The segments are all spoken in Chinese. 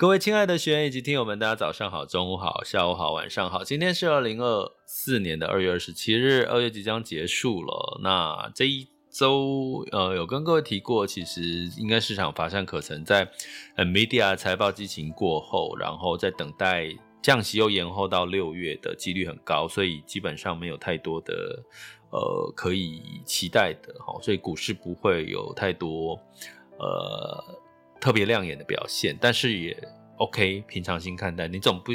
各位亲爱的学员以及听友们，大家早上好、中午好、下午好、晚上好。今天是二零二四年的二月二十七日，二月即将结束了。那这一周，呃，有跟各位提过，其实应该市场乏善可陈，在 media 财报激情过后，然后在等待。降息又延后到六月的几率很高，所以基本上没有太多的呃可以期待的哈，所以股市不会有太多呃特别亮眼的表现，但是也 OK，平常心看待。你总不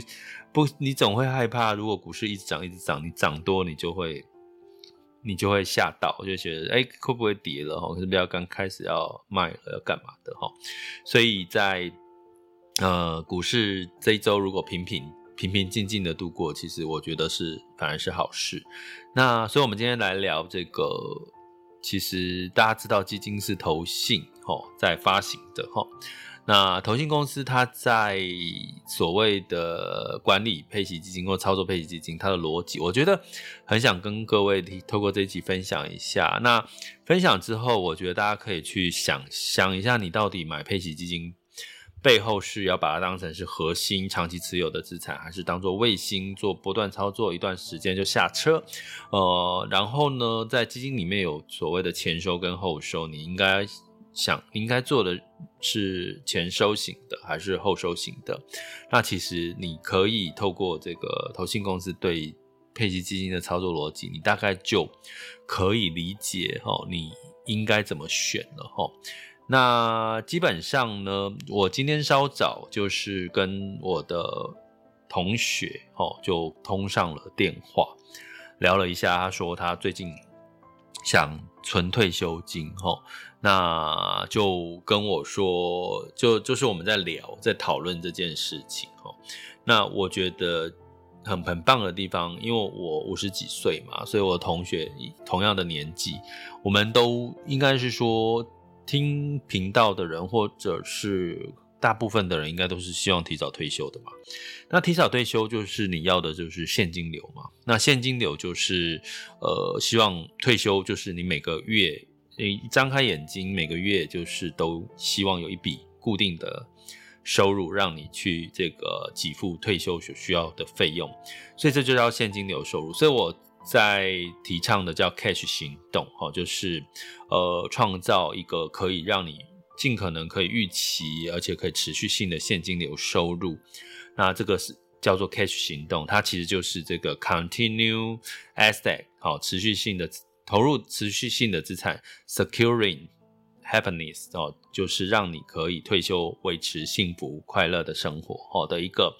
不你总会害怕，如果股市一直涨一直涨，你涨多你就会你就会吓到，就觉得哎、欸、会不会跌了哈？是不是要刚开始要卖了要干嘛的哈？所以在。呃，股市这一周如果平平平平静静的度过，其实我觉得是反而是好事。那所以，我们今天来聊这个，其实大家知道基金是投信哦在发行的齁。那投信公司它在所谓的管理配息基金或操作配息基金，它的逻辑，我觉得很想跟各位透过这一集分享一下。那分享之后，我觉得大家可以去想想一下，你到底买配息基金。背后是要把它当成是核心长期持有的资产，还是当做卫星做波段操作，一段时间就下车？呃，然后呢，在基金里面有所谓的前收跟后收，你应该想应该做的是前收型的还是后收型的？那其实你可以透过这个投信公司对配息基金的操作逻辑，你大概就可以理解齁，你应该怎么选了齁。那基本上呢，我今天稍早就是跟我的同学哦，就通上了电话，聊了一下。他说他最近想存退休金哦，那就跟我说，就就是我们在聊，在讨论这件事情哦。那我觉得很很棒的地方，因为我五十几岁嘛，所以我的同学同样的年纪，我们都应该是说。听频道的人，或者是大部分的人，应该都是希望提早退休的嘛。那提早退休就是你要的就是现金流嘛。那现金流就是呃，希望退休就是你每个月你张开眼睛，每个月就是都希望有一笔固定的收入，让你去这个给付退休所需要的费用。所以这就叫现金流收入。所以我。在提倡的叫 cash 行动，哈，就是呃，创造一个可以让你尽可能可以预期，而且可以持续性的现金流收入。那这个是叫做 cash 行动，它其实就是这个 continue asset，好，持续性的投入，持续性的资产，securing happiness，哦，就是让你可以退休维持幸福快乐的生活，好的一个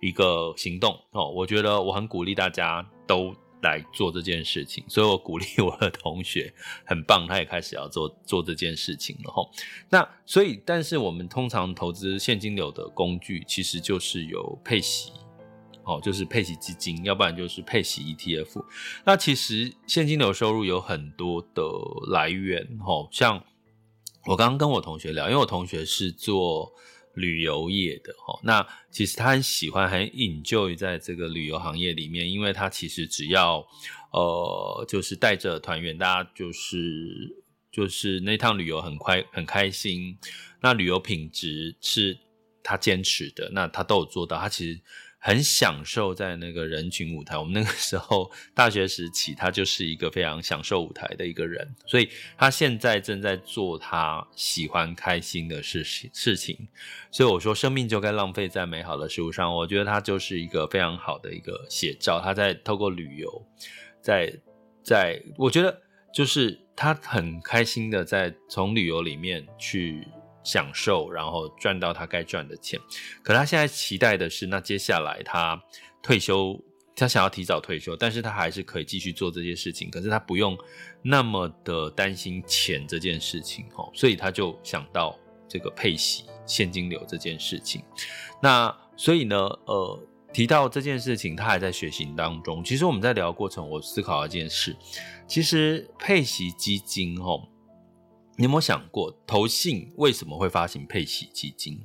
一个行动，哦，我觉得我很鼓励大家都。来做这件事情，所以我鼓励我的同学，很棒，他也开始要做做这件事情了吼。那所以，但是我们通常投资现金流的工具，其实就是有配息，哦，就是配息基金，要不然就是配息 ETF。那其实现金流收入有很多的来源，吼，像我刚刚跟我同学聊，因为我同学是做。旅游业的哈，那其实他很喜欢，很引咎于在这个旅游行业里面，因为他其实只要，呃，就是带着团员，大家就是就是那趟旅游很快很开心，那旅游品质是他坚持的，那他都有做到，他其实。很享受在那个人群舞台。我们那个时候大学时期，他就是一个非常享受舞台的一个人，所以他现在正在做他喜欢、开心的事情事情。所以我说，生命就该浪费在美好的事物上。我觉得他就是一个非常好的一个写照。他在透过旅游，在在，我觉得就是他很开心的在从旅游里面去。享受，然后赚到他该赚的钱。可他现在期待的是，那接下来他退休，他想要提早退休，但是他还是可以继续做这些事情。可是他不用那么的担心钱这件事情，哦，所以他就想到这个配息现金流这件事情。那所以呢，呃，提到这件事情，他还在学习当中。其实我们在聊的过程，我思考一件事，其实配息基金哦，你有没有想过，投信为什么会发行配息基金？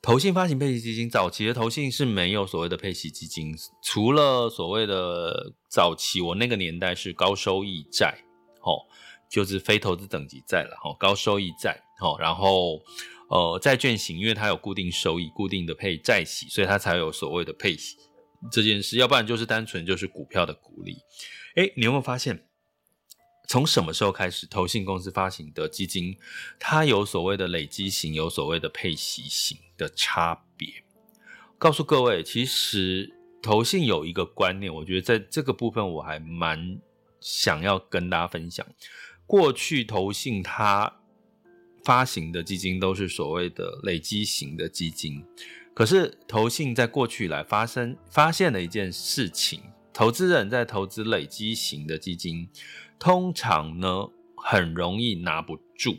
投信发行配息基金，早期的投信是没有所谓的配息基金，除了所谓的早期，我那个年代是高收益债，哦，就是非投资等级债了，哦，高收益债，哦，然后呃，债券型，因为它有固定收益、固定的配债息，所以它才有所谓的配息这件事，要不然就是单纯就是股票的股利。诶，你有没有发现？从什么时候开始，投信公司发行的基金，它有所谓的累积型，有所谓的配息型的差别？告诉各位，其实投信有一个观念，我觉得在这个部分我还蛮想要跟大家分享。过去投信它发行的基金都是所谓的累积型的基金，可是投信在过去以来发生发现了一件事情，投资人在投资累积型的基金。通常呢，很容易拿不住。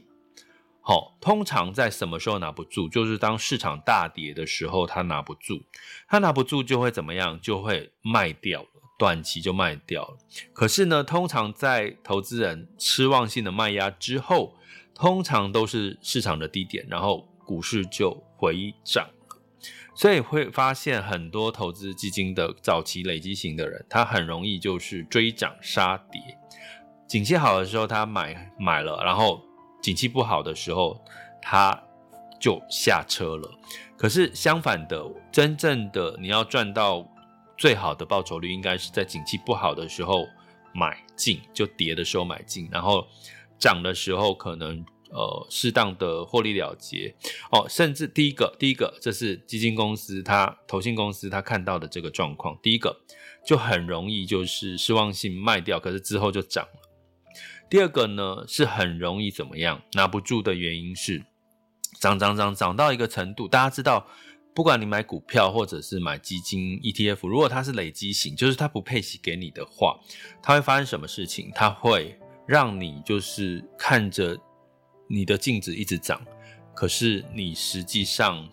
好、通常在什么时候拿不住？就是当市场大跌的时候，他拿不住。他拿不住就会怎么样？就会卖掉了，短期就卖掉了。可是呢，通常在投资人失望性的卖压之后，通常都是市场的低点，然后股市就回涨。所以会发现很多投资基金的早期累积型的人，他很容易就是追涨杀跌。景气好的时候，他买买了，然后景气不好的时候，他就下车了。可是相反的，真正的你要赚到最好的报酬率，应该是在景气不好的时候买进，就跌的时候买进，然后涨的时候可能呃适当的获利了结哦。甚至第一个，第一个，这是基金公司他投信公司他看到的这个状况，第一个就很容易就是失望性卖掉，可是之后就涨了。第二个呢，是很容易怎么样拿不住的原因是涨涨涨涨到一个程度，大家知道，不管你买股票或者是买基金 ETF，如果它是累积型，就是它不配息给你的话，它会发生什么事情？它会让你就是看着你的净值一直涨，可是你实际上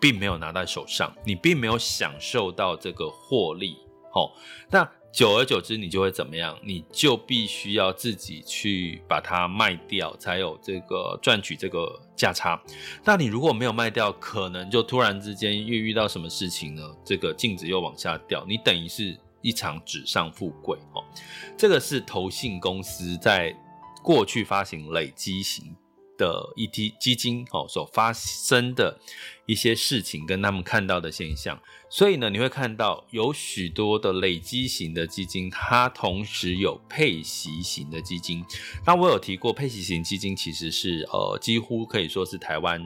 并没有拿在手上，你并没有享受到这个获利。哦，那。久而久之，你就会怎么样？你就必须要自己去把它卖掉，才有这个赚取这个价差。那你如果没有卖掉，可能就突然之间又遇到什么事情呢？这个净值又往下掉，你等于是一场纸上富贵哦。这个是投信公司在过去发行累积型的 ET 基金哦所发生的一些事情，跟他们看到的现象。所以呢，你会看到有许多的累积型的基金，它同时有配息型的基金。那我有提过，配息型基金其实是呃几乎可以说是台湾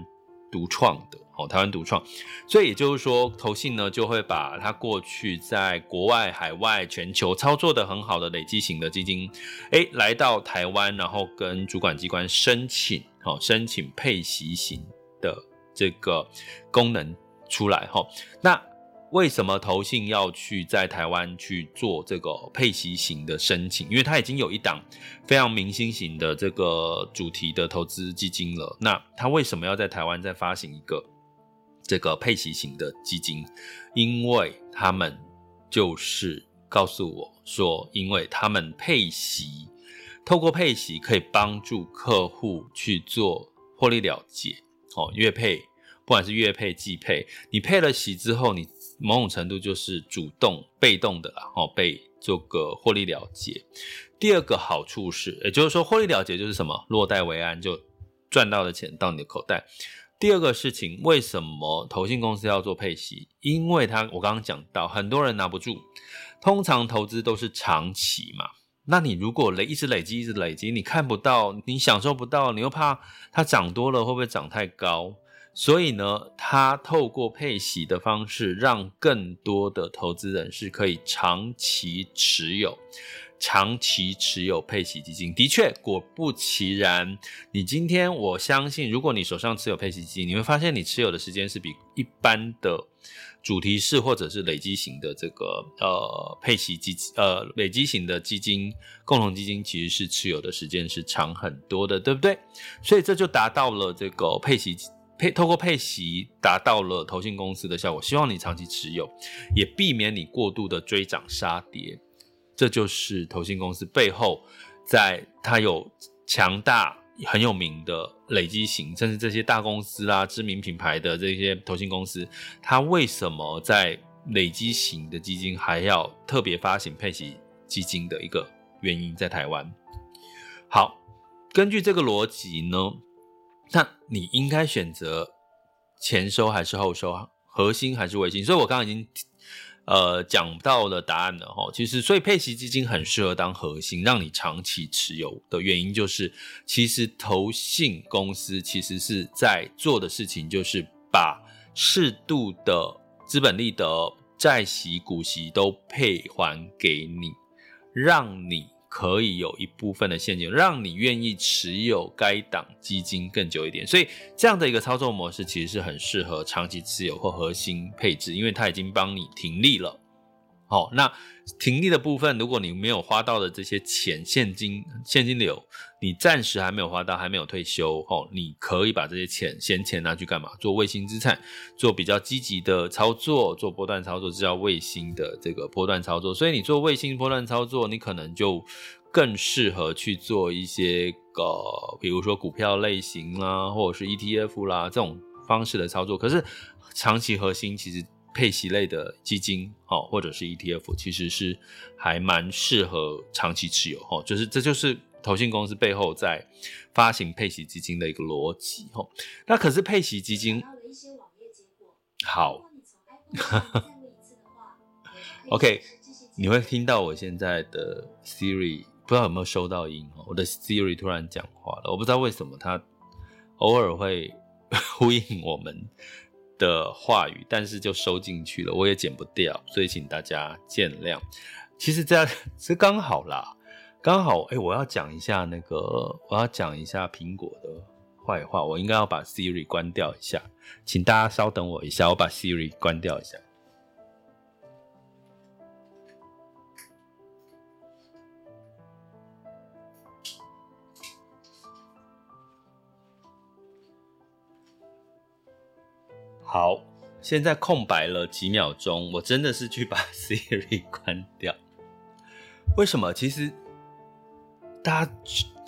独创的哦，台湾独创。所以也就是说，投信呢就会把它过去在国外、海外、全球操作的很好的累积型的基金，诶，来到台湾，然后跟主管机关申请，哦，申请配息型的这个功能出来，哈，那。为什么投信要去在台湾去做这个配息型的申请？因为它已经有一档非常明星型的这个主题的投资基金了。那它为什么要在台湾再发行一个这个配息型的基金？因为他们就是告诉我说，因为他们配息，透过配息可以帮助客户去做获利了结。哦，月配，不管是月配、季配，你配了息之后，你。某种程度就是主动、被动的，哦，被这个获利了结。第二个好处是，也就是说，获利了结就是什么？落袋为安，就赚到的钱到你的口袋。第二个事情，为什么投信公司要做配息？因为它，我刚刚讲到，很多人拿不住。通常投资都是长期嘛，那你如果累一直累积，一直累积，你看不到，你享受不到，你又怕它涨多了会不会涨太高？所以呢，他透过配息的方式，让更多的投资人是可以长期持有，长期持有配息基金。的确，果不其然，你今天我相信，如果你手上持有配息基金，你会发现你持有的时间是比一般的主题式或者是累积型的这个呃配息基金呃累积型的基金共同基金，其实是持有的时间是长很多的，对不对？所以这就达到了这个配息。配透过配息达到了投信公司的效果，希望你长期持有，也避免你过度的追涨杀跌。这就是投信公司背后，在它有强大很有名的累积型，甚至这些大公司啊、知名品牌的这些投信公司，它为什么在累积型的基金还要特别发行配息基金的一个原因，在台湾。好，根据这个逻辑呢。那你应该选择前收还是后收，核心还是卫星？所以我刚刚已经呃讲到的答案了哈。其实，所以配息基金很适合当核心，让你长期持有的原因就是，其实投信公司其实是在做的事情，就是把适度的资本利得、债息、股息都配还给你，让你。可以有一部分的现金，让你愿意持有该档基金更久一点。所以这样的一个操作模式，其实是很适合长期持有或核心配置，因为它已经帮你停利了。好，那停利的部分，如果你没有花到的这些钱，现金现金流，你暂时还没有花到，还没有退休，哦，你可以把这些钱闲钱拿去干嘛？做卫星资产，做比较积极的操作，做波段操作，这叫卫星的这个波段操作。所以你做卫星波段操作，你可能就更适合去做一些个，比如说股票类型啦，或者是 ETF 啦这种方式的操作。可是长期核心其实。配息类的基金，哦，或者是 ETF，其实是还蛮适合长期持有，哦，就是这就是投信公司背后在发行配息基金的一个逻辑，哦。那可是配息基金，好，OK，你会听到我现在的 Siri 不知道有没有收到音，我的 Siri 突然讲话了，我不知道为什么它偶尔会 呼应我们。的话语，但是就收进去了，我也剪不掉，所以请大家见谅。其实这样 是刚好啦，刚好哎、我要讲一下那个，我要讲一下苹果的坏话，我应该要把 Siri 关掉一下，请大家稍等我一下，我把 Siri 关掉一下。好，现在空白了几秒钟，我真的是去把 Siri 关掉。为什么？其实大家，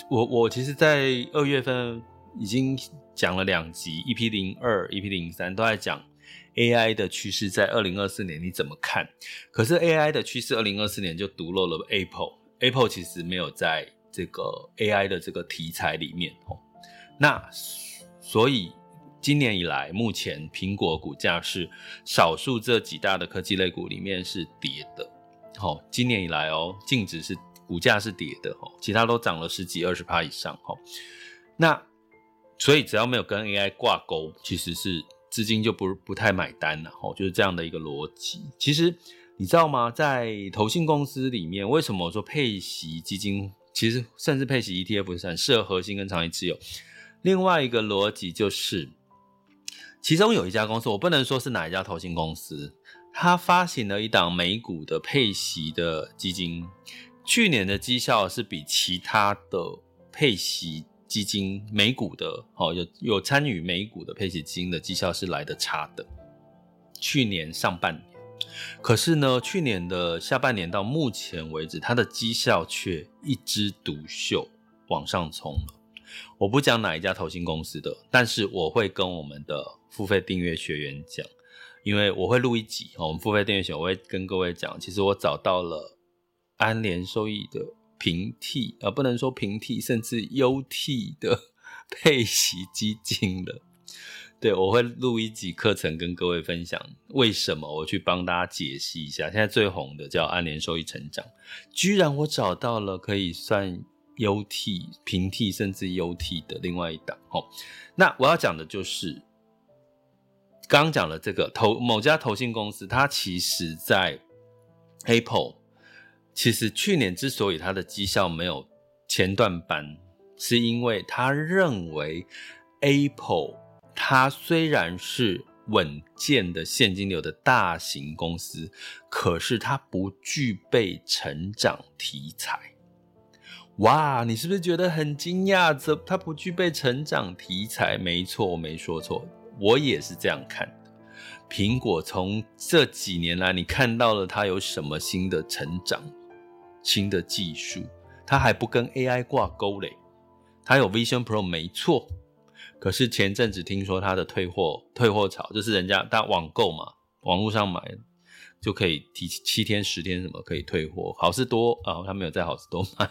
我我其实，在二月份已经讲了两集，EP 零二、EP 零三都在讲 AI 的趋势，在二零二四年你怎么看？可是 AI 的趋势，二零二四年就独漏了 Apple。Apple 其实没有在这个 AI 的这个题材里面哦。那所以。今年以来，目前苹果股价是少数这几大的科技类股里面是跌的。好，今年以来哦，净值是股价是跌的哦，其他都涨了十几二十趴以上哈。那所以只要没有跟 AI 挂钩，其实是资金就不不太买单了哦，就是这样的一个逻辑。其实你知道吗？在投信公司里面，为什么我说配息基金，其实甚至配息 ETF 是很适合核心跟长期持有？另外一个逻辑就是。其中有一家公司，我不能说是哪一家投信公司，它发行了一档美股的配息的基金，去年的绩效是比其他的配息基金美股的哦，有有参与美股的配息基金的绩效是来得差的。去年上半年，可是呢，去年的下半年到目前为止，它的绩效却一枝独秀往上冲了。我不讲哪一家投信公司的，但是我会跟我们的付费订阅学员讲，因为我会录一集，我们付费订阅学员我会跟各位讲，其实我找到了安联收益的平替，啊不能说平替，甚至优替的配息基金了。对，我会录一集课程跟各位分享，为什么我去帮大家解析一下。现在最红的叫安联收益成长，居然我找到了可以算。优替、平替甚至优替的另外一档，哦，那我要讲的就是刚讲了这个投某家投信公司，它其实在 Apple 其实去年之所以它的绩效没有前段班，是因为他认为 Apple 它虽然是稳健的现金流的大型公司，可是它不具备成长题材。哇，你是不是觉得很惊讶？这它不具备成长题材？没错，我没说错，我也是这样看的。苹果从这几年来，你看到了它有什么新的成长、新的技术？它还不跟 AI 挂钩嘞。它有 Vision Pro 没错，可是前阵子听说它的退货退货潮，就是人家大家网购嘛，网络上买就可以提七天十天什么可以退货。好事多啊，他没有在好事多卖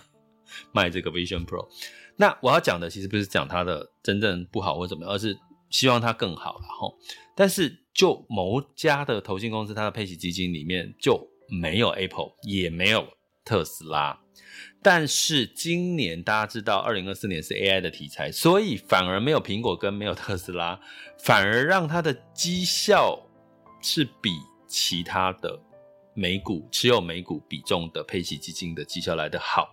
卖这个 Vision Pro。那我要讲的其实不是讲它的真正不好或怎么样，而是希望它更好。然后，但是就某家的投信公司，它的配息基金里面就没有 Apple，也没有特斯拉。但是今年大家知道，二零二四年是 AI 的题材，所以反而没有苹果跟没有特斯拉，反而让它的绩效是比其他的美股持有美股比重的配息基金的绩效来得好，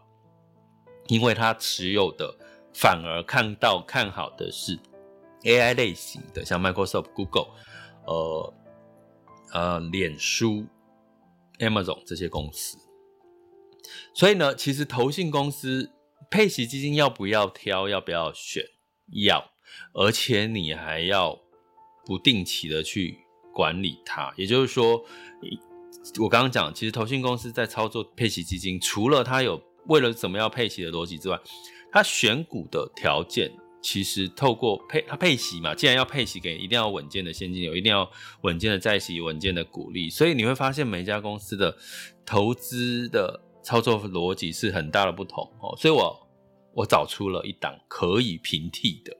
因为它持有的反而看到看好的是 AI 类型的，像 Microsoft、Google、呃呃脸书、Amazon 这些公司。所以呢，其实投信公司配息基金要不要挑，要不要选，要，而且你还要不定期的去管理它。也就是说，我刚刚讲，其实投信公司在操作配息基金，除了它有为了怎么样配息的逻辑之外，它选股的条件，其实透过配它配息嘛，既然要配息给，一定要稳健的现金流，一定要稳健的债息，稳健的股利。所以你会发现每一家公司的投资的。操作逻辑是很大的不同哦，所以我我找出了一档可以平替的。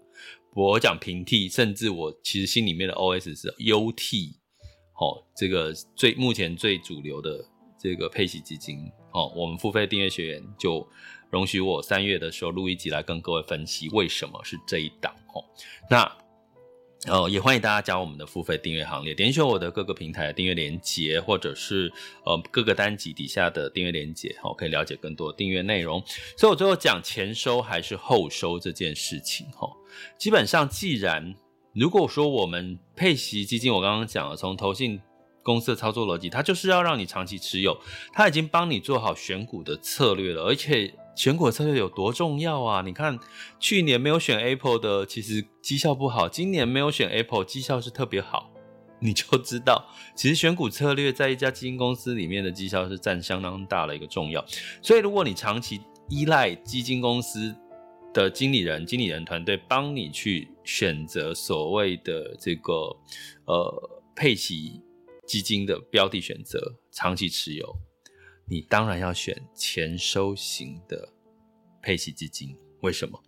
我讲平替，甚至我其实心里面的 OS 是 UT 哦，这个最目前最主流的这个配息基金哦，我们付费订阅学员就容许我三月的时候录一集来跟各位分析为什么是这一档哦。那呃，也欢迎大家加入我们的付费订阅行列，点选我的各个平台的订阅连接，或者是呃各个单集底下的订阅连接，好，可以了解更多订阅内容。所以我最后讲前收还是后收这件事情，哈，基本上既然如果说我们配息基金，我刚刚讲了，从投信公司的操作逻辑，它就是要让你长期持有，它已经帮你做好选股的策略了，而且。选股策略有多重要啊？你看，去年没有选 Apple 的，其实绩效不好；今年没有选 Apple，绩效是特别好。你就知道，其实选股策略在一家基金公司里面的绩效是占相当大的一个重要。所以，如果你长期依赖基金公司的经理人、经理人团队帮你去选择所谓的这个呃配息基金的标的选择，长期持有。你当然要选前收型的配息基金，为什么？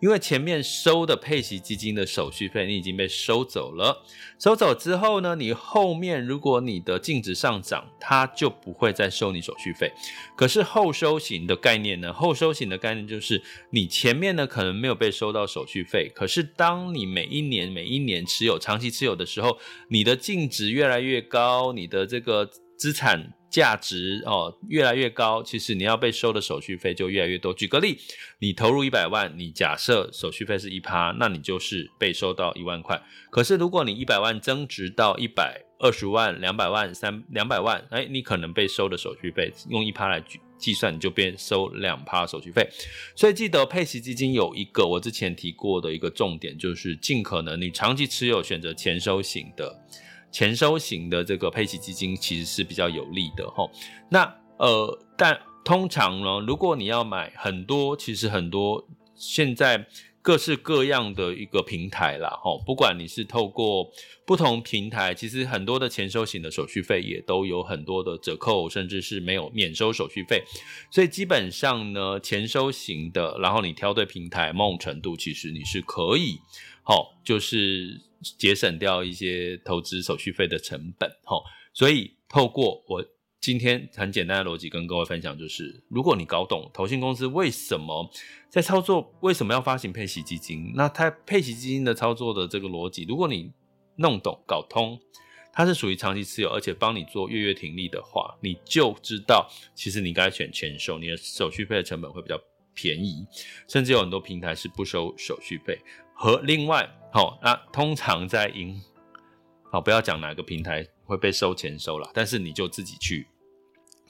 因为前面收的配息基金的手续费你已经被收走了，收走之后呢，你后面如果你的净值上涨，它就不会再收你手续费。可是后收型的概念呢？后收型的概念就是你前面呢可能没有被收到手续费，可是当你每一年每一年持有长期持有的时候，你的净值越来越高，你的这个资产。价值哦越来越高，其实你要被收的手续费就越来越多。举个例，你投入一百万，你假设手续费是一趴，那你就是被收到一万块。可是如果你一百万增值到一百二十万、两百万、三两百万，哎，你可能被收的手续费用一趴来计算，你就变收两趴手续费。所以记得配息基金有一个我之前提过的一个重点，就是尽可能你长期持有，选择前收型的。前收型的这个配息基金其实是比较有利的齁。那呃，但通常呢，如果你要买很多，其实很多现在各式各样的一个平台啦齁，不管你是透过不同平台，其实很多的前收型的手续费也都有很多的折扣，甚至是没有免收手续费。所以基本上呢，前收型的，然后你挑对平台，某种程度其实你是可以，齁，就是。节省掉一些投资手续费的成本，齁，所以透过我今天很简单的逻辑跟各位分享，就是如果你搞懂投信公司为什么在操作，为什么要发行配息基金，那它配息基金的操作的这个逻辑，如果你弄懂搞通，它是属于长期持有，而且帮你做月月停利的话，你就知道其实你该选签收，你的手续费的成本会比较便宜，甚至有很多平台是不收手续费。和另外，好，那通常在银，好，不要讲哪个平台会被收钱收啦，但是你就自己去。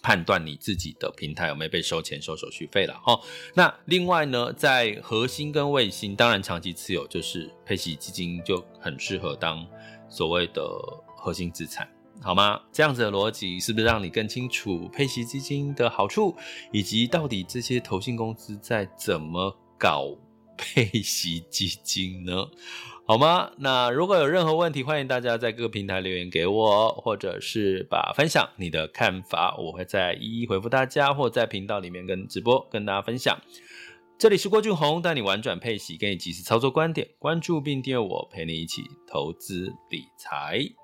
判断你自己的平台有没有被收钱收手续费了哦。那另外呢，在核心跟卫星，当然长期持有就是配息基金就很适合当所谓的核心资产，好吗？这样子的逻辑是不是让你更清楚配息基金的好处，以及到底这些投信公司在怎么搞配息基金呢？好吗？那如果有任何问题，欢迎大家在各个平台留言给我，或者是把分享你的看法，我会再一一回复大家，或在频道里面跟直播跟大家分享。这里是郭俊宏，带你玩转配息，给你及时操作观点，关注并订阅我，陪你一起投资理财。